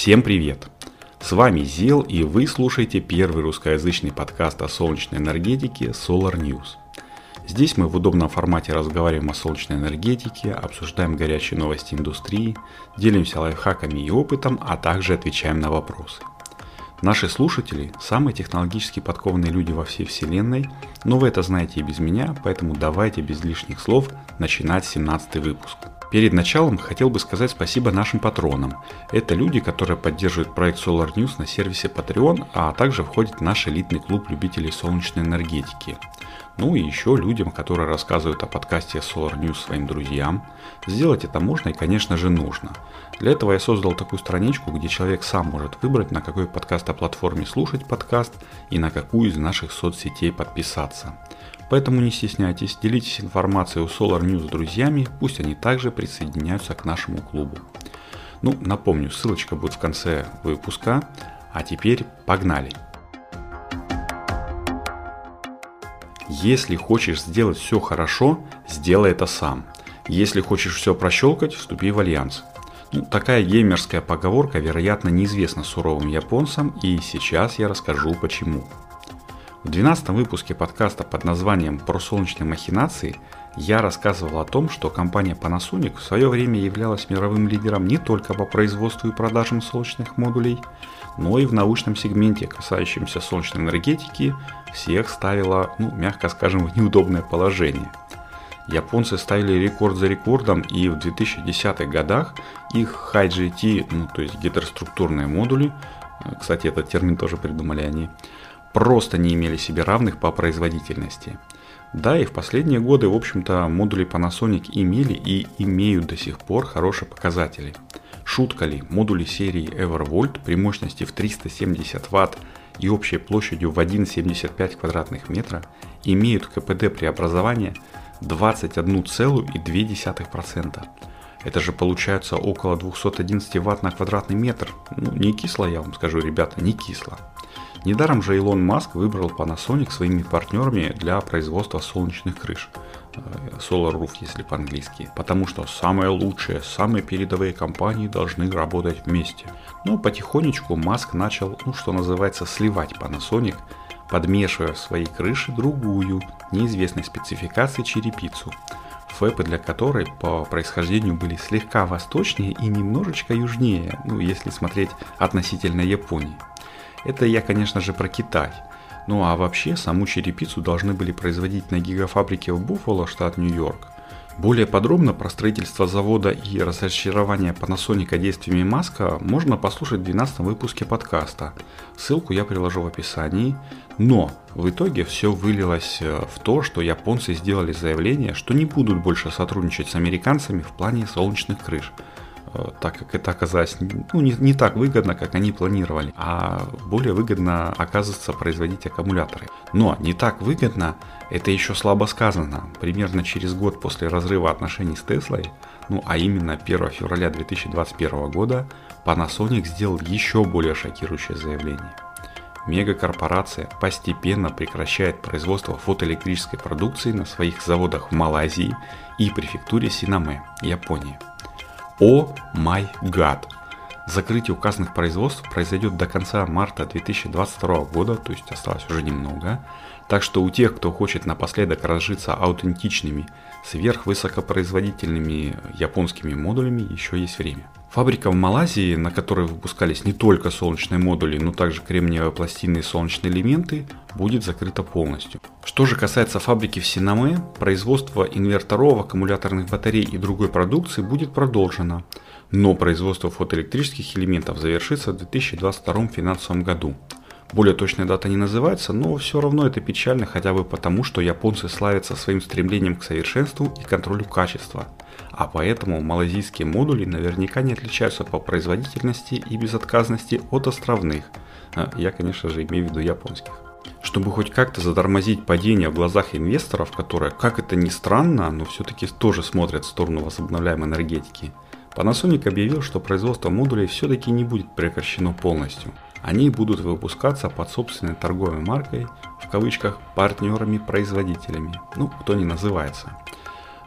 Всем привет! С вами Зел и вы слушаете первый русскоязычный подкаст о солнечной энергетике Solar News. Здесь мы в удобном формате разговариваем о солнечной энергетике, обсуждаем горячие новости индустрии, делимся лайфхаками и опытом, а также отвечаем на вопросы. Наши слушатели – самые технологически подкованные люди во всей вселенной, но вы это знаете и без меня, поэтому давайте без лишних слов начинать 17 выпуск. Перед началом хотел бы сказать спасибо нашим патронам. Это люди, которые поддерживают проект Solar News на сервисе Patreon, а также входят в наш элитный клуб любителей солнечной энергетики. Ну и еще людям, которые рассказывают о подкасте Solar News своим друзьям. Сделать это можно и, конечно же, нужно. Для этого я создал такую страничку, где человек сам может выбрать, на какой подкаст о платформе слушать подкаст и на какую из наших соцсетей подписаться. Поэтому не стесняйтесь, делитесь информацией у Solar News с друзьями, пусть они также присоединяются к нашему клубу. Ну, напомню, ссылочка будет в конце выпуска. А теперь погнали! Если хочешь сделать все хорошо, сделай это сам. Если хочешь все прощелкать, вступи в альянс. Ну, такая геймерская поговорка, вероятно, неизвестна суровым японцам, и сейчас я расскажу почему. В 12 выпуске подкаста под названием «Про солнечные махинации» я рассказывал о том, что компания Panasonic в свое время являлась мировым лидером не только по производству и продажам солнечных модулей, но и в научном сегменте, касающемся солнечной энергетики, всех ставила, ну, мягко скажем, в неудобное положение. Японцы ставили рекорд за рекордом, и в 2010-х годах их HiGT, ну, то есть гетероструктурные модули, кстати, этот термин тоже придумали они, просто не имели себе равных по производительности. Да, и в последние годы, в общем-то, модули Panasonic имели и имеют до сих пор хорошие показатели. Шутка ли, модули серии EverVolt при мощности в 370 Вт и общей площадью в 1,75 квадратных метра имеют КПД преобразования 21,2%. Это же получается около 211 Вт на квадратный метр. Ну, не кисло, я вам скажу, ребята, не кисло. Недаром же Илон Маск выбрал Panasonic своими партнерами для производства солнечных крыш. Э, Solar Roof, если по-английски. Потому что самые лучшие, самые передовые компании должны работать вместе. Но потихонечку Маск начал, ну что называется, сливать Panasonic, подмешивая в свои крыши другую, неизвестной спецификации черепицу. Фэпы для которой по происхождению были слегка восточнее и немножечко южнее, ну если смотреть относительно Японии. Это я, конечно же, про Китай. Ну а вообще, саму черепицу должны были производить на гигафабрике в Буффало, штат Нью-Йорк. Более подробно про строительство завода и разочарование Panasonic действиями Маска можно послушать в 12 выпуске подкаста. Ссылку я приложу в описании. Но в итоге все вылилось э, в то, что японцы сделали заявление, что не будут больше сотрудничать с американцами в плане солнечных крыш – так как это оказалось ну, не, не так выгодно, как они планировали, а более выгодно оказывается производить аккумуляторы. Но не так выгодно, это еще слабо сказано. Примерно через год после разрыва отношений с Теслой, ну а именно 1 февраля 2021 года, Panasonic сделал еще более шокирующее заявление. Мегакорпорация постепенно прекращает производство фотоэлектрической продукции на своих заводах в Малайзии и префектуре Синаме, Япония. О май гад! Закрытие указанных производств произойдет до конца марта 2022 года, то есть осталось уже немного. Так что у тех, кто хочет напоследок разжиться аутентичными, сверхвысокопроизводительными японскими модулями, еще есть время. Фабрика в Малайзии, на которой выпускались не только солнечные модули, но также кремниевые пластины и солнечные элементы, будет закрыта полностью. Что же касается фабрики в Синаме, производство инверторов, аккумуляторных батарей и другой продукции будет продолжено, но производство фотоэлектрических элементов завершится в 2022 финансовом году. Более точная дата не называется, но все равно это печально хотя бы потому, что японцы славятся своим стремлением к совершенству и контролю качества. А поэтому малазийские модули наверняка не отличаются по производительности и безотказности от островных. А, я, конечно же, имею в виду японских. Чтобы хоть как-то затормозить падение в глазах инвесторов, которые, как это ни странно, но все-таки тоже смотрят в сторону возобновляемой энергетики, Panasonic объявил, что производство модулей все-таки не будет прекращено полностью – они будут выпускаться под собственной торговой маркой, в кавычках, партнерами-производителями, ну, кто не называется.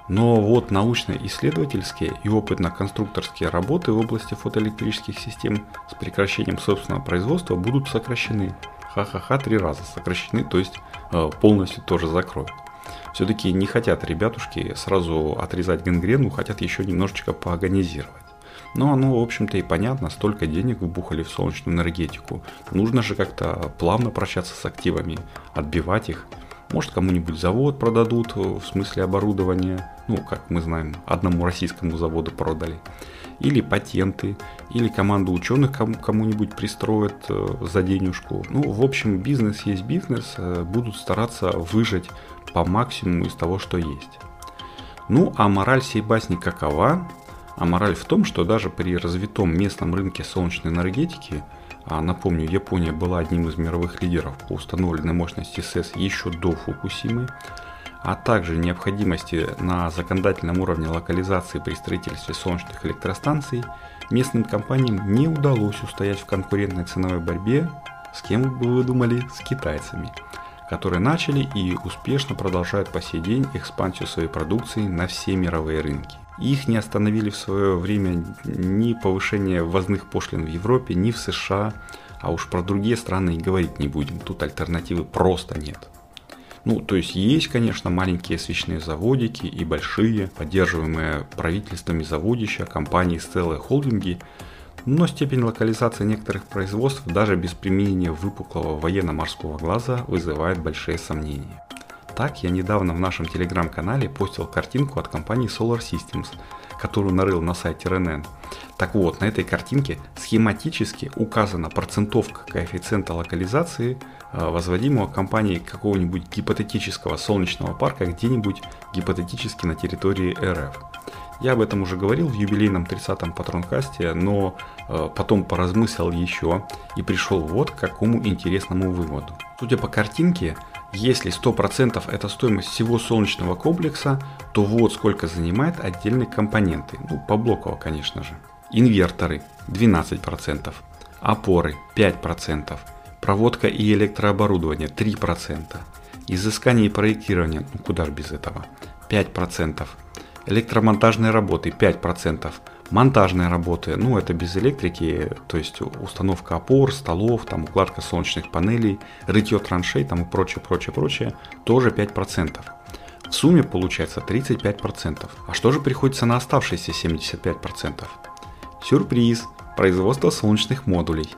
Но вот научно-исследовательские и опытно-конструкторские работы в области фотоэлектрических систем с прекращением собственного производства будут сокращены. Ха-ха-ха, три раза сокращены, то есть э, полностью тоже закроют. Все-таки не хотят ребятушки сразу отрезать гангрену, хотят еще немножечко поагонизировать. Но оно, в общем-то, и понятно, столько денег вбухали в солнечную энергетику. Нужно же как-то плавно прощаться с активами, отбивать их – может, кому-нибудь завод продадут, э, в смысле оборудования. Ну, как мы знаем, одному российскому заводу продали. Или патенты, или команду ученых кому-нибудь пристроят э, за денежку. Ну, в общем, бизнес есть бизнес. Э, будут стараться выжать по максимуму из того, что есть. Ну, а мораль всей басни какова? А мораль в том, что даже при развитом местном рынке солнечной энергетики – а напомню, Япония была одним из мировых лидеров по установленной мощности СЭС еще до Фукусимы, а также необходимости на законодательном уровне локализации при строительстве солнечных электростанций, местным компаниям не удалось устоять в конкурентной ценовой борьбе, с кем бы вы думали, с китайцами, которые начали и успешно продолжают по сей день экспансию своей продукции на все мировые рынки. Их не остановили в свое время ни повышение ввозных пошлин в Европе, ни в США, а уж про другие страны и говорить не будем, тут альтернативы просто нет. Ну, то есть есть, конечно, маленькие свечные заводики и большие, поддерживаемые правительствами заводища, компании целые холдинги, но степень локализации некоторых производств даже без применения выпуклого военно-морского глаза вызывает большие сомнения. Так, я недавно в нашем телеграм-канале постил картинку от компании Solar Systems, которую нарыл на сайте RNN. Так вот, на этой картинке схематически указана процентовка коэффициента локализации э, возводимого компанией какого-нибудь гипотетического солнечного парка где-нибудь гипотетически на территории РФ. Я об этом уже говорил в юбилейном 30-м патронкасте, но э, потом поразмыслил еще и пришел вот к какому интересному выводу. Судя по картинке, если 100% это стоимость всего солнечного комплекса, то вот сколько занимает отдельные компоненты, ну поблоково конечно же. Инверторы 12%, опоры 5%, проводка и электрооборудование 3%, изыскание и проектирование, ну куда же без этого, 5%, электромонтажные работы 5%, монтажные работы, ну это без электрики, то есть установка опор, столов, там укладка солнечных панелей, рытье траншей там и прочее, прочее, прочее, тоже 5%. В сумме получается 35%. А что же приходится на оставшиеся 75%? Сюрприз! Производство солнечных модулей.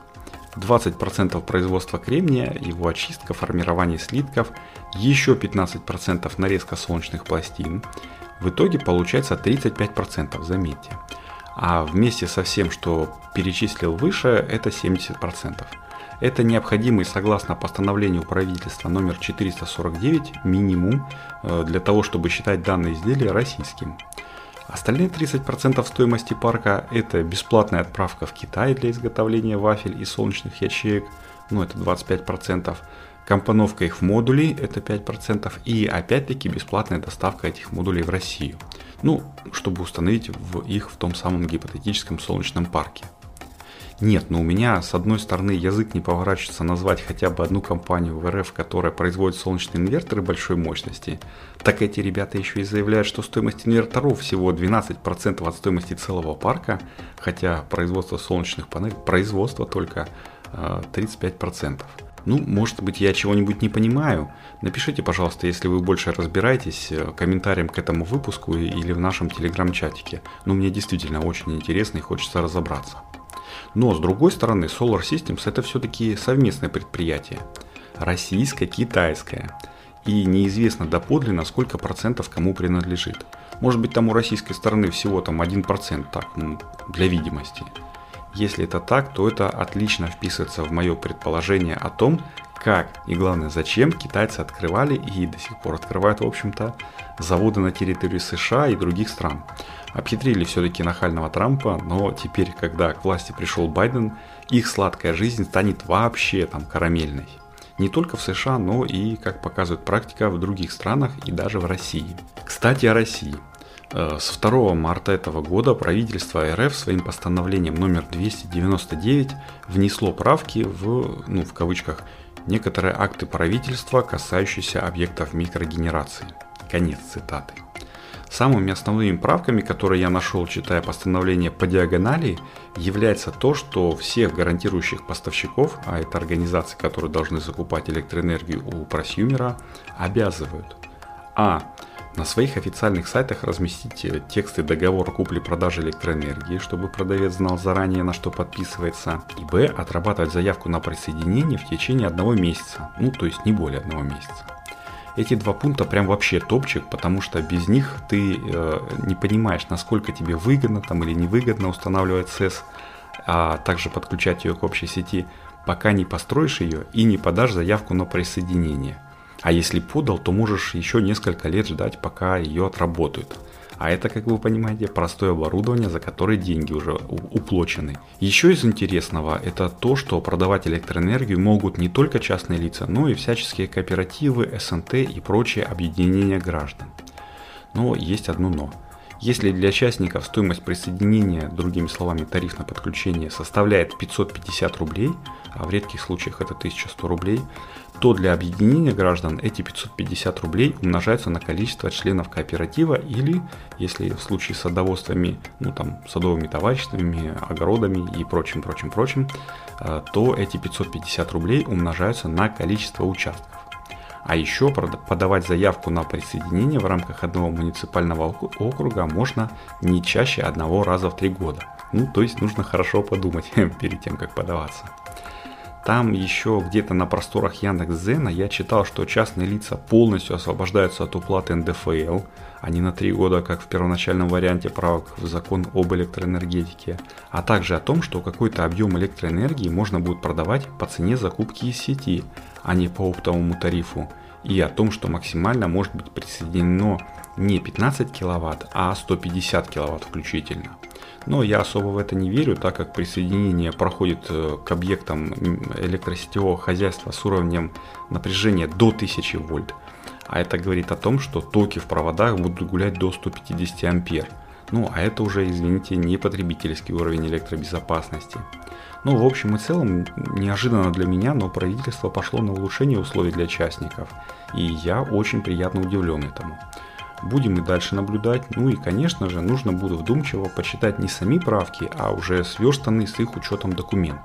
20% производства кремния, его очистка, формирование слитков, еще 15% нарезка солнечных пластин. В итоге получается 35%, заметьте а вместе со всем, что перечислил выше, это 70%. Это необходимый, согласно постановлению правительства номер 449, минимум э, для того, чтобы считать данное изделие российским. Остальные 30% стоимости парка – это бесплатная отправка в Китай для изготовления вафель и солнечных ячеек, ну это 25%, компоновка их в модули – это 5%, и опять-таки бесплатная доставка этих модулей в Россию – ну, чтобы установить в их в том самом гипотетическом солнечном парке. Нет, но у меня с одной стороны язык не поворачивается назвать хотя бы одну компанию в РФ, которая производит солнечные инверторы большой мощности, так эти ребята еще и заявляют, что стоимость инверторов всего 12% от стоимости целого парка, хотя производство солнечных панелей, производство только 35%. Ну, может быть, я чего-нибудь не понимаю. Напишите, пожалуйста, если вы больше разбираетесь, э, комментарием к этому выпуску или в нашем телеграм-чатике. Ну, мне действительно очень интересно и хочется разобраться. Но, с другой стороны, Solar Systems это все-таки совместное предприятие. Российско-китайское. И неизвестно доподлинно, сколько процентов кому принадлежит. Может быть, там у российской стороны всего там 1%, так, ну, для видимости. Если это так, то это отлично вписывается в мое предположение о том, как и главное зачем китайцы открывали и до сих пор открывают, в общем-то, заводы на территории США и других стран. Обхитрили все-таки нахального Трампа, но теперь, когда к власти пришел Байден, их сладкая жизнь станет вообще там карамельной. Не только в США, но и, как показывает практика, в других странах и даже в России. Кстати, о России. Э, с 2 марта этого года правительство РФ своим постановлением номер 299 внесло правки в, ну, в кавычках, некоторые акты правительства, касающиеся объектов микрогенерации. Конец цитаты. Самыми основными правками, которые я нашел, читая постановление по диагонали, является то, что всех гарантирующих поставщиков, а это организации, которые должны закупать электроэнергию у просюмера, обязывают а. На своих официальных сайтах разместите тексты договора купли-продажи электроэнергии, чтобы продавец знал заранее, на что подписывается. И б. Отрабатывать заявку на присоединение в течение одного месяца, ну то есть не более одного месяца. Эти два пункта прям вообще топчик, потому что без них ты э, не понимаешь, насколько тебе выгодно там или невыгодно устанавливать СЭС, а также подключать ее к общей сети, пока не построишь ее и не подашь заявку на присоединение. А если подал, то можешь еще несколько лет ждать, пока ее отработают. А это, как вы понимаете, простое оборудование, за которое деньги уже уплочены. Еще из интересного это то, что продавать электроэнергию могут не только частные лица, но и всяческие кооперативы, СНТ и прочие объединения граждан. Но есть одно но. Если для участников стоимость присоединения, другими словами тариф на подключение, составляет 550 рублей, а в редких случаях это 1100 рублей, то для объединения граждан эти 550 рублей умножаются на количество членов кооператива или, если в случае с садоводствами, ну там садовыми товариществами, огородами и прочим, прочим, прочим, э, то эти 550 рублей умножаются на количество участков. А еще подавать заявку на присоединение в рамках одного муниципального округа можно не чаще одного раза в три года. Ну, то есть нужно хорошо подумать перед тем, как подаваться. Там еще где-то на просторах Яндекс.Зена я читал, что частные лица полностью освобождаются от уплаты НДФЛ, а не на 3 года, как в первоначальном варианте правок в закон об электроэнергетике, а также о том, что какой-то объем электроэнергии можно будет продавать по цене закупки из сети, а не по оптовому тарифу, и о том, что максимально может быть присоединено не 15 кВт, а 150 кВт включительно. Но я особо в это не верю, так как присоединение проходит э, к объектам электросетевого хозяйства с уровнем напряжения до 1000 вольт. А это говорит о том, что токи в проводах будут гулять до 150 ампер. Ну, а это уже, извините, не потребительский уровень электробезопасности. Ну, в общем и целом, неожиданно для меня, но правительство пошло на улучшение условий для частников. И я очень приятно удивлен этому. Будем и дальше наблюдать. Ну и, конечно же, нужно будет вдумчиво почитать не сами правки, а уже сверстанный с их учетом документ.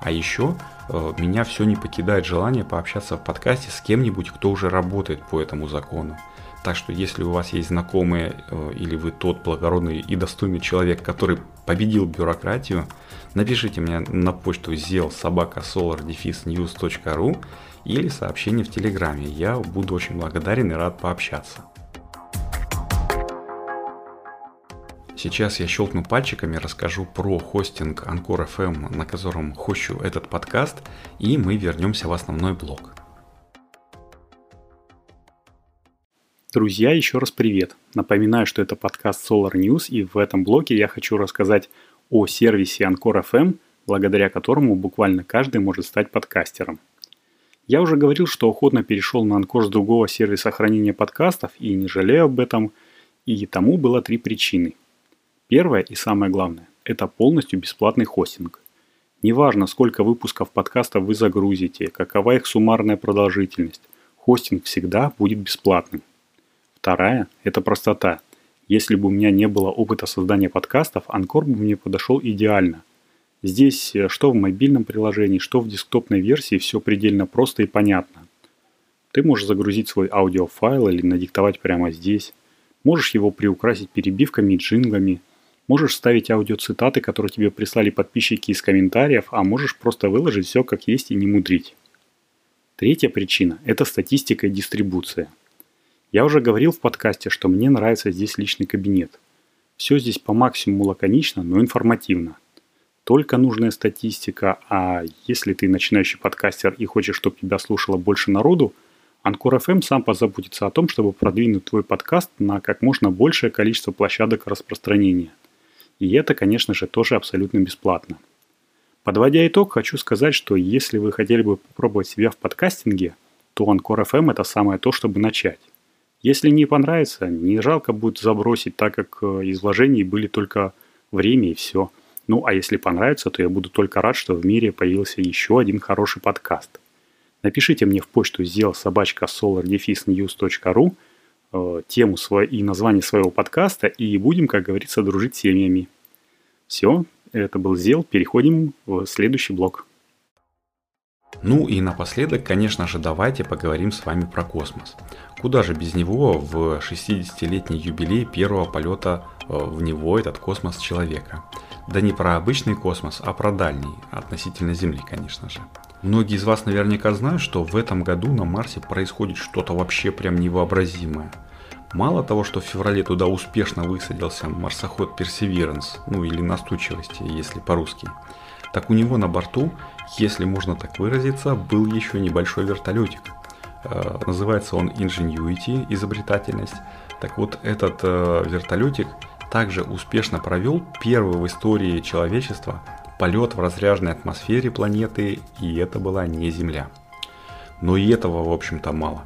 А еще э, меня все не покидает желание пообщаться в подкасте с кем-нибудь, кто уже работает по этому закону. Так что если у вас есть знакомые э, или вы тот благородный и достойный человек, который победил бюрократию, напишите мне на почту solar или сообщение в Телеграме. Я буду очень благодарен и рад пообщаться. Сейчас я щелкну пальчиками, расскажу про хостинг Anchor FM, на котором хощу этот подкаст, и мы вернемся в основной блок. Друзья, еще раз привет. Напоминаю, что это подкаст Solar News, и в этом блоке я хочу рассказать о сервисе Anchor FM, благодаря которому буквально каждый может стать подкастером. Я уже говорил, что охотно перешел на Anchor с другого сервиса хранения подкастов и не жалею об этом, и тому было три причины – Первое и самое главное – это полностью бесплатный хостинг. Неважно, сколько выпусков подкаста вы загрузите, какова их суммарная продолжительность, хостинг всегда будет бесплатным. Вторая – это простота. Если бы у меня не было опыта создания подкастов, Анкор бы мне подошел идеально. Здесь э, что в мобильном приложении, что в десктопной версии все предельно просто и понятно. Ты можешь загрузить свой аудиофайл или надиктовать прямо здесь. Можешь его приукрасить перебивками и джинглами – Можешь ставить аудиоцитаты, которые тебе прислали подписчики из комментариев, а можешь просто выложить все как есть и не мудрить. Третья причина – это статистика и дистрибуция. Я уже говорил в подкасте, что мне нравится здесь личный кабинет. Все здесь по максимуму лаконично, но информативно. Только нужная статистика, а если ты начинающий подкастер и хочешь, чтобы тебя слушало больше народу, Анкор FM сам позаботится о том, чтобы продвинуть твой подкаст на как можно большее количество площадок распространения. И это, конечно же, тоже абсолютно бесплатно. Подводя итог, хочу сказать, что если вы хотели бы попробовать себя в подкастинге, то Anchor FM это самое то, чтобы начать. Если не понравится, не жалко будет забросить, так как э, изложений были только время и все. Ну а если понравится, то я буду только рад, что в мире появился еще один хороший подкаст. Напишите мне в почту сделал собачка solardefisnews.ru э, тему свой, и название своего подкаста и будем, как говорится, дружить семьями. Все, это был Зел. Переходим в следующий блок. Ну и напоследок, конечно же, давайте поговорим с вами про космос. Куда же без него в 60-летний юбилей первого полета э, в него этот космос человека. Да не про обычный космос, а про дальний, относительно Земли, конечно же. Многие из вас наверняка знают, что в этом году на Марсе происходит что-то вообще прям невообразимое. Мало того, что в феврале туда успешно высадился марсоход Perseverance, ну или настойчивости, если по-русски, так у него на борту, если можно так выразиться, был еще небольшой вертолетик. Э, называется он Ingenuity, изобретательность. Так вот, этот э, вертолетик также успешно провел первый в истории человечества полет в разряженной атмосфере планеты, и это была не Земля. Но и этого, в общем-то, мало.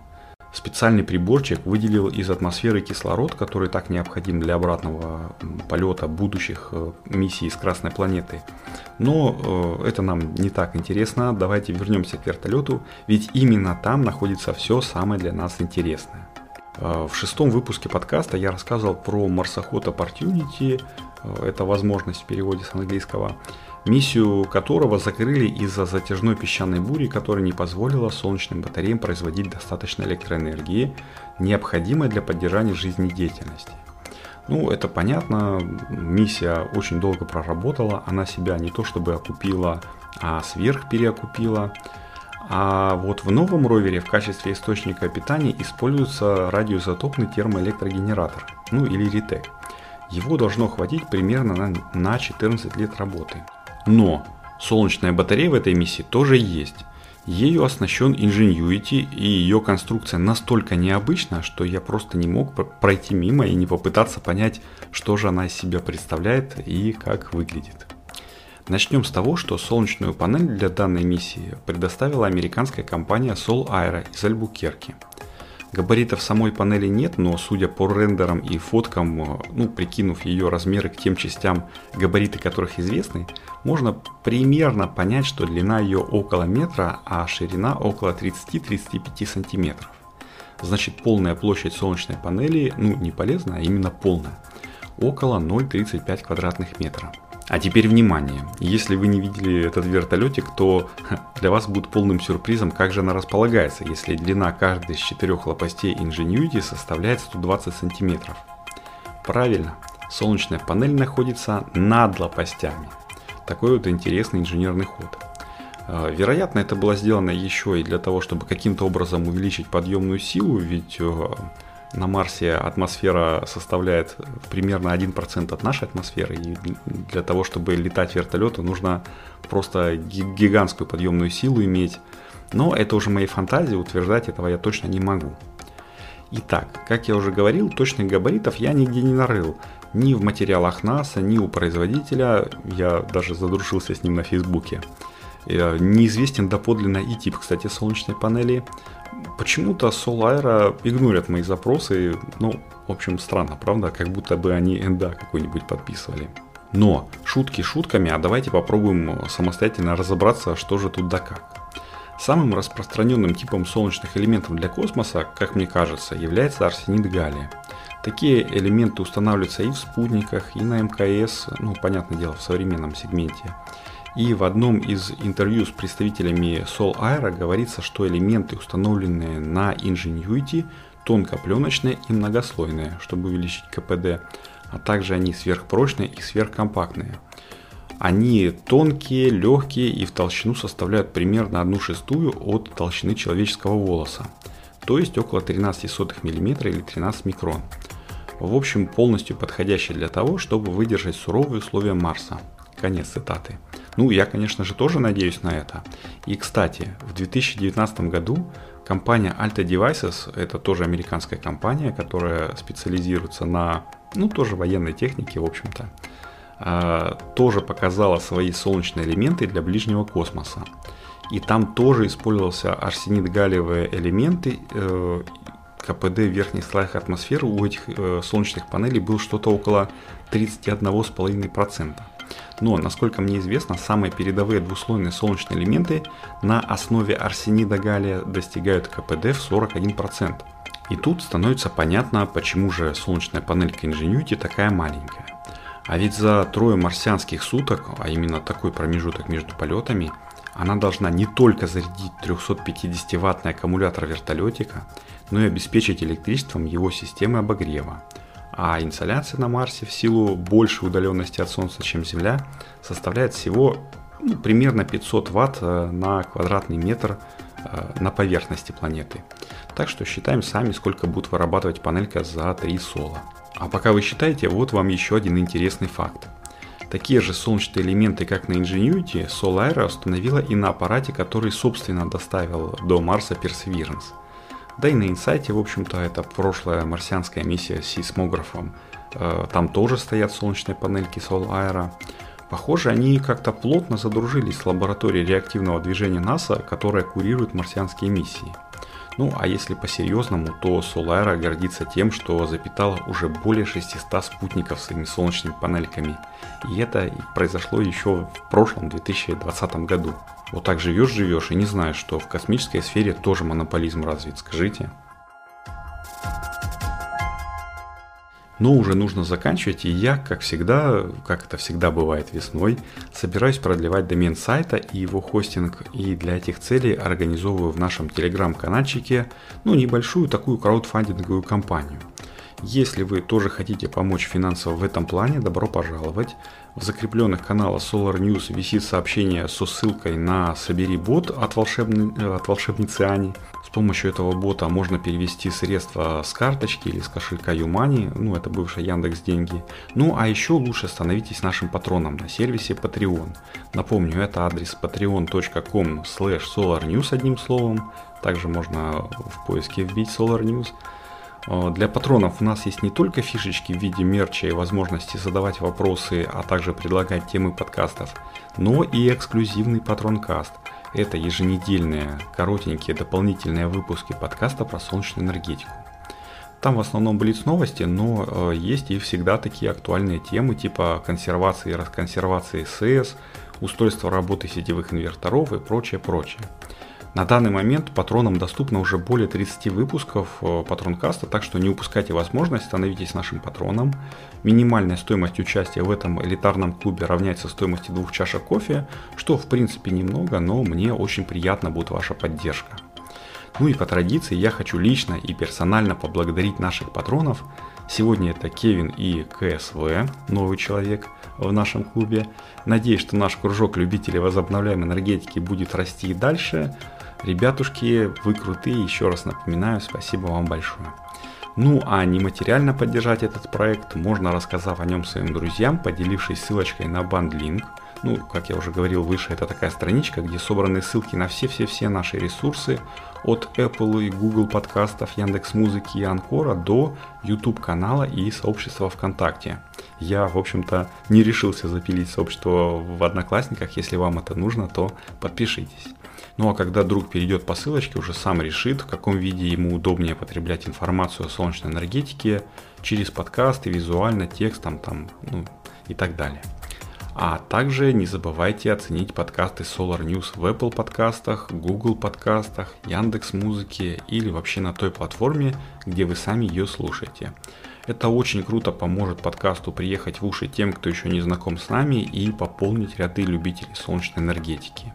Специальный приборчик выделил из атмосферы кислород, который так необходим для обратного полета будущих э, миссий с Красной планеты. Но э, это нам не так интересно. Давайте вернемся к вертолету, ведь именно там находится все самое для нас интересное. Э, в шестом выпуске подкаста я рассказывал про марсоход Opportunity, это возможность в переводе с английского, миссию которого закрыли из-за затяжной песчаной бури, которая не позволила солнечным батареям производить достаточно электроэнергии, необходимой для поддержания жизнедеятельности. Ну, это понятно, миссия очень долго проработала, она себя не то чтобы окупила, а сверх переокупила. А вот в новом ровере в качестве источника питания используется радиоизотопный термоэлектрогенератор, ну или РИТЭК. Его должно хватить примерно на 14 лет работы. Но солнечная батарея в этой миссии тоже есть. Ею оснащен Ingenuity, и ее конструкция настолько необычна, что я просто не мог пройти мимо и не попытаться понять, что же она из себя представляет и как выглядит. Начнем с того, что солнечную панель для данной миссии предоставила американская компания Sol Aero из Альбукерки – Габаритов самой панели нет, но судя по рендерам и фоткам, э, ну, прикинув ее размеры к тем частям, габариты которых известны, можно примерно понять, что длина ее около метра, а ширина около 30-35 сантиметров. Значит, полная площадь солнечной панели, ну, не полезна, а именно полная, около 0,35 квадратных метров. А теперь внимание, если вы не видели этот вертолетик, то для вас будет полным сюрпризом, как же она располагается, если длина каждой из четырех лопастей Ingenuity составляет 120 сантиметров. Правильно, солнечная панель находится над лопастями. Такой вот интересный инженерный ход. А, вероятно, это было сделано еще и для того, чтобы каким-то образом увеличить подъемную силу, ведь э, на Марсе атмосфера составляет примерно 1% от нашей атмосферы, и для того, чтобы летать вертолету, нужно просто гигантскую подъемную силу иметь. Но это уже мои фантазии, утверждать этого я точно не могу. Итак, как я уже говорил, точных габаритов я нигде не нарыл. Ни в материалах НАСА, ни у производителя, я даже задружился с ним на Фейсбуке. Э, неизвестен доподлинно и тип, кстати, солнечной панели. Почему-то Solaira игнорят мои запросы, ну, в общем, странно, правда? Как будто бы они NDA какой-нибудь подписывали. Но, шутки шутками, а давайте попробуем самостоятельно разобраться, что же тут да как. Самым распространенным типом солнечных элементов для космоса, как мне кажется, является арсенид галлия. Такие элементы устанавливаются и в спутниках, и на МКС, ну, понятное дело, в современном сегменте. И в одном из интервью с представителями Sol Aero говорится, что элементы, установленные на Ingenuity, тонкопленочные и многослойные, чтобы увеличить КПД, а также они сверхпрочные и сверхкомпактные. Они тонкие, легкие и в толщину составляют примерно 1 шестую от толщины человеческого волоса, то есть около 13 мм или 13 микрон. В общем, полностью подходящие для того, чтобы выдержать суровые условия Марса. Конец цитаты. Ну, я, конечно же, тоже надеюсь на это. И, кстати, в 2019 году компания Alta Devices, это тоже американская компания, которая специализируется на, ну, тоже военной технике, в общем-то, а, тоже показала свои солнечные элементы для ближнего космоса. И там тоже использовался арсенид галлиевые элементы, э, КПД в верхних слоях атмосферы у этих э, солнечных панелей был что-то около 31,5%. Но, насколько мне известно, самые передовые двуслойные солнечные элементы на основе арсенида галлия достигают КПД в 41%. И тут становится понятно, почему же солнечная панелька Ingenuity такая маленькая. А ведь за трое марсианских суток, а именно такой промежуток между полетами, она должна не только зарядить 350-ваттный аккумулятор вертолетика, но и обеспечить электричеством его системы обогрева. А инсоляция на Марсе в силу большей удаленности от Солнца, чем Земля, составляет всего ну, примерно 500 ватт э, на квадратный метр э, на поверхности планеты. Так что считаем сами, сколько будет вырабатывать панелька за 3 сола. А пока вы считаете, вот вам еще один интересный факт. Такие же солнечные элементы, как на Ingenuity, Solar установила и на аппарате, который собственно доставил до Марса Perseverance. Да и на Инсайте, в общем-то, это прошлая марсианская миссия с сейсмографом. Э, там тоже стоят солнечные панельки Solar. Похоже, они как-то плотно задружились с лабораторией реактивного движения НАСА, которая курирует марсианские миссии. Ну а если по-серьезному, то Solara гордится тем, что запитала уже более 600 спутников своими солнечными панельками. И это произошло еще в прошлом 2020 году. Вот так живешь-живешь и не знаешь, что в космической сфере тоже монополизм развит, скажите. Но уже нужно заканчивать, и я, как всегда, как это всегда бывает весной, собираюсь продлевать домен сайта и его хостинг, и для этих целей организовываю в нашем телеграм-канальчике ну, небольшую такую краудфандинговую кампанию. Если вы тоже хотите помочь финансово в этом плане, добро пожаловать. В закрепленных каналах Solar News висит сообщение со ссылкой на «Собери бот» от, волшебни... Э, от волшебницы Ани помощью этого бота можно перевести средства с карточки или с кошелька Юмани, ну это бывшие Яндекс деньги. Ну а еще лучше становитесь нашим патроном на сервисе Patreon. Напомню, это адрес patreon.com slash solarnews одним словом. Также можно в поиске вбить Solar News. Э, для патронов у нас есть не только фишечки в виде мерча и возможности задавать вопросы, а также предлагать темы подкастов, но и эксклюзивный патронкаст – это еженедельные, коротенькие дополнительные выпуски подкаста про солнечную энергетику. Там в основном блиц новости, но э, есть и всегда такие актуальные темы типа консервации и расконсервации СС, устройства работы сетевых инверторов и прочее, прочее. На данный момент патронам доступно уже более 30 выпусков э, патронкаста, так что не упускайте возможность, становитесь нашим патроном. Минимальная стоимость участия в этом элитарном клубе равняется стоимости двух чашек кофе, что в принципе немного, но мне очень приятно будет ваша поддержка. Ну и по традиции я хочу лично и персонально поблагодарить наших патронов. Сегодня это Кевин и КСВ, новый человек в нашем клубе. Надеюсь, что наш кружок любителей возобновляемой энергетики будет расти и дальше. Ребятушки, вы крутые, еще раз напоминаю, спасибо вам большое. Ну а нематериально поддержать этот проект можно, рассказав о нем своим друзьям, поделившись ссылочкой на бандлинк. Ну, как я уже говорил выше, это такая страничка, где собраны ссылки на все-все-все наши ресурсы, от Apple и Google подкастов, Яндекс Музыки и Анкора до YouTube канала и сообщества ВКонтакте. Я, в общем-то, не решился запилить сообщество в Одноклассниках. Если вам это нужно, то подпишитесь. Ну а когда друг перейдет по ссылочке, уже сам решит, в каком виде ему удобнее потреблять информацию о солнечной энергетике через подкасты, визуально, текстом там, ну, и так далее. А также не забывайте оценить подкасты Solar News в Apple подкастах, Google подкастах, Яндекс Музыке или вообще на той платформе, где вы сами ее слушаете. Это очень круто поможет подкасту приехать в уши тем, кто еще не знаком с нами и пополнить ряды любителей солнечной энергетики.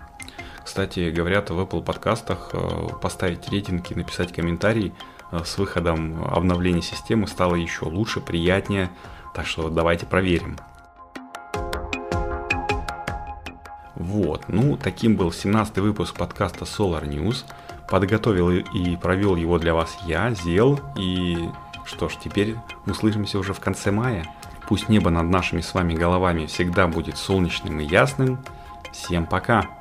Кстати, говорят в Apple подкастах э, поставить рейтинг и написать комментарий э, с выходом обновления системы стало еще лучше, приятнее. Так что давайте проверим. Вот, ну таким был 17 выпуск подкаста Solar News. Подготовил и провел его для вас я, Зел. И что ж, теперь услышимся уже в конце мая. Пусть небо над нашими с вами головами всегда будет солнечным и ясным. Всем пока!